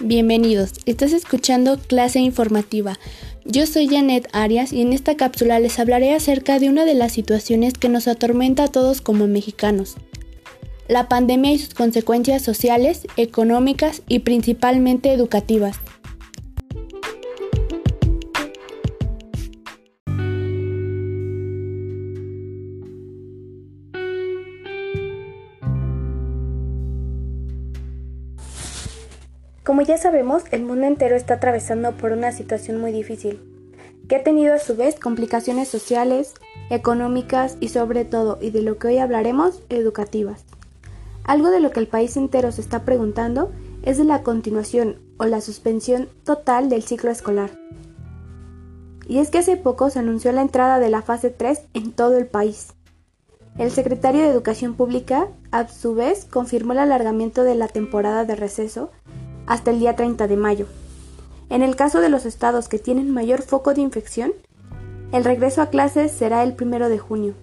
Bienvenidos, estás escuchando clase informativa. Yo soy Janet Arias y en esta cápsula les hablaré acerca de una de las situaciones que nos atormenta a todos como mexicanos. La pandemia y sus consecuencias sociales, económicas y principalmente educativas. Como ya sabemos, el mundo entero está atravesando por una situación muy difícil, que ha tenido a su vez complicaciones sociales, económicas y sobre todo, y de lo que hoy hablaremos, educativas. Algo de lo que el país entero se está preguntando es de la continuación o la suspensión total del ciclo escolar. Y es que hace poco se anunció la entrada de la fase 3 en todo el país. El secretario de Educación Pública, a su vez, confirmó el alargamiento de la temporada de receso hasta el día 30 de mayo. En el caso de los estados que tienen mayor foco de infección, el regreso a clases será el 1 de junio.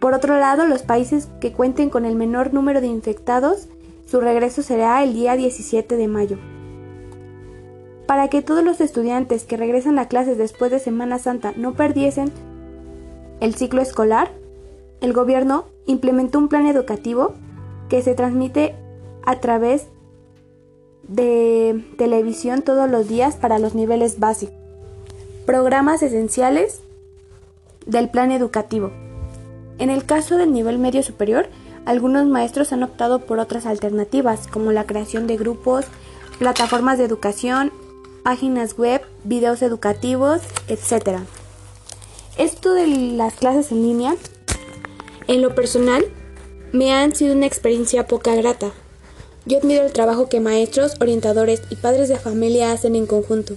Por otro lado, los países que cuenten con el menor número de infectados, su regreso será el día 17 de mayo. Para que todos los estudiantes que regresan a clases después de Semana Santa no perdiesen el ciclo escolar, el gobierno implementó un plan educativo que se transmite a través de televisión todos los días para los niveles básicos. Programas esenciales del plan educativo. En el caso del nivel medio superior, algunos maestros han optado por otras alternativas, como la creación de grupos, plataformas de educación, páginas web, videos educativos, etc. Esto de las clases en línea, en lo personal, me han sido una experiencia poca grata, yo admiro el trabajo que maestros, orientadores y padres de familia hacen en conjunto.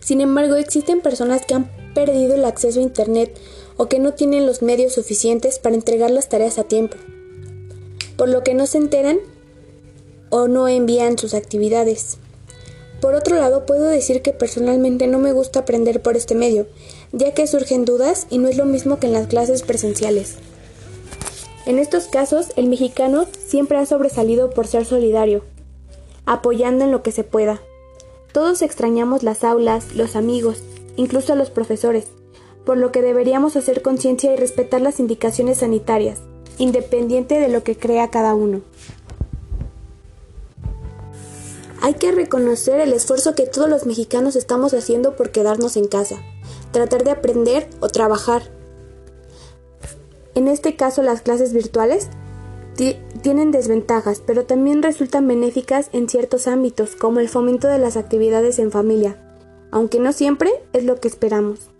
Sin embargo, existen personas que han perdido el acceso a Internet o que no tienen los medios suficientes para entregar las tareas a tiempo, por lo que no se enteran o no envían sus actividades. Por otro lado, puedo decir que personalmente no me gusta aprender por este medio, ya que surgen dudas y no es lo mismo que en las clases presenciales. En estos casos, el mexicano siempre ha sobresalido por ser solidario, apoyando en lo que se pueda. Todos extrañamos las aulas, los amigos, incluso a los profesores, por lo que deberíamos hacer conciencia y respetar las indicaciones sanitarias, independiente de lo que crea cada uno. Hay que reconocer el esfuerzo que todos los mexicanos estamos haciendo por quedarnos en casa, tratar de aprender o trabajar, en este caso las clases virtuales tienen desventajas, pero también resultan benéficas en ciertos ámbitos, como el fomento de las actividades en familia, aunque no siempre es lo que esperamos.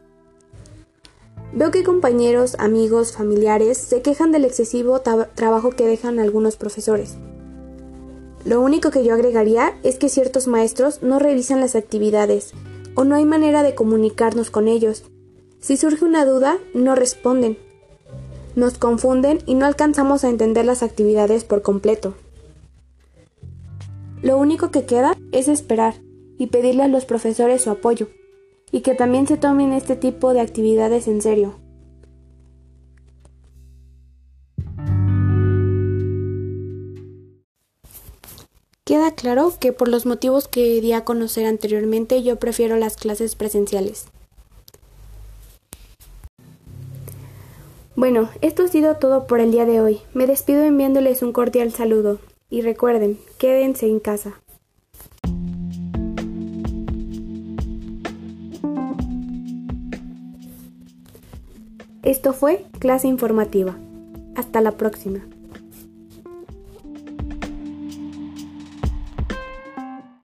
Veo que compañeros, amigos, familiares se quejan del excesivo trabajo que dejan algunos profesores. Lo único que yo agregaría es que ciertos maestros no revisan las actividades o no hay manera de comunicarnos con ellos. Si surge una duda, no responden nos confunden y no alcanzamos a entender las actividades por completo. Lo único que queda es esperar y pedirle a los profesores su apoyo, y que también se tomen este tipo de actividades en serio. Queda claro que por los motivos que di a conocer anteriormente yo prefiero las clases presenciales. Bueno, esto ha sido todo por el día de hoy. Me despido enviándoles un cordial saludo. Y recuerden, quédense en casa. Esto fue clase informativa. Hasta la próxima.